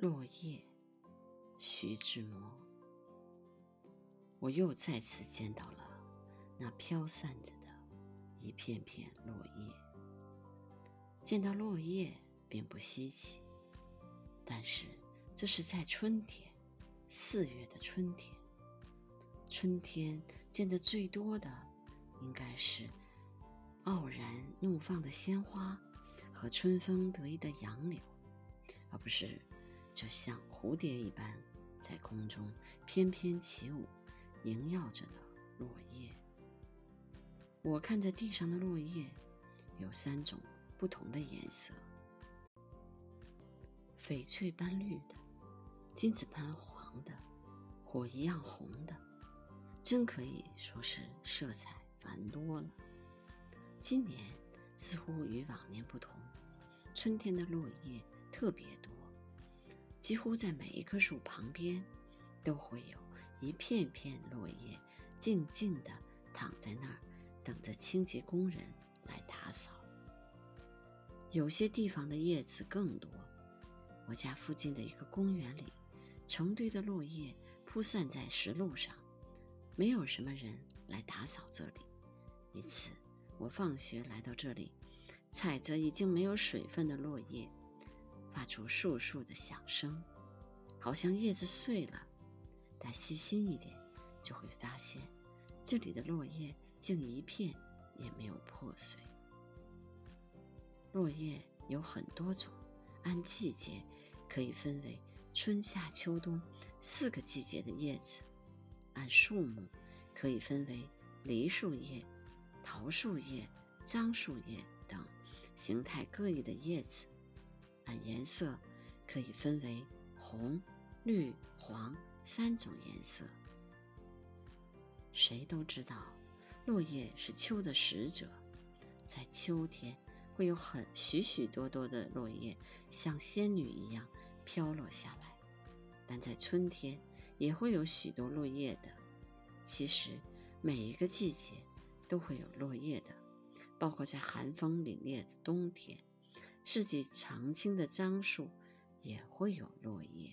落叶，徐志摩。我又再次见到了那飘散着的一片片落叶。见到落叶并不稀奇，但是这是在春天，四月的春天。春天见得最多的，应该是傲然怒放的鲜花和春风得意的杨柳，而不是。就像蝴蝶一般，在空中翩翩起舞，萦绕着的落叶。我看着地上的落叶，有三种不同的颜色：翡翠般绿的，金子般黄的，火一样红的，真可以说是色彩繁多了。今年似乎与往年不同，春天的落叶特别多。几乎在每一棵树旁边，都会有一片片落叶，静静地躺在那儿，等着清洁工人来打扫。有些地方的叶子更多。我家附近的一个公园里，成堆的落叶铺散在石路上，没有什么人来打扫这里。一次，我放学来到这里，踩着已经没有水分的落叶。发出簌簌的响声，好像叶子碎了。但细心一点，就会发现，这里的落叶竟一片也没有破碎。落叶有很多种，按季节可以分为春夏秋冬四个季节的叶子；按树木可以分为梨树叶、桃树叶、樟树叶等形态各异的叶子。按颜色，可以分为红、绿、黄三种颜色。谁都知道，落叶是秋的使者，在秋天会有很许许多多的落叶像仙女一样飘落下来，但在春天也会有许多落叶的。其实每一个季节都会有落叶的，包括在寒风凛冽的冬天。四季常青的樟树也会有落叶。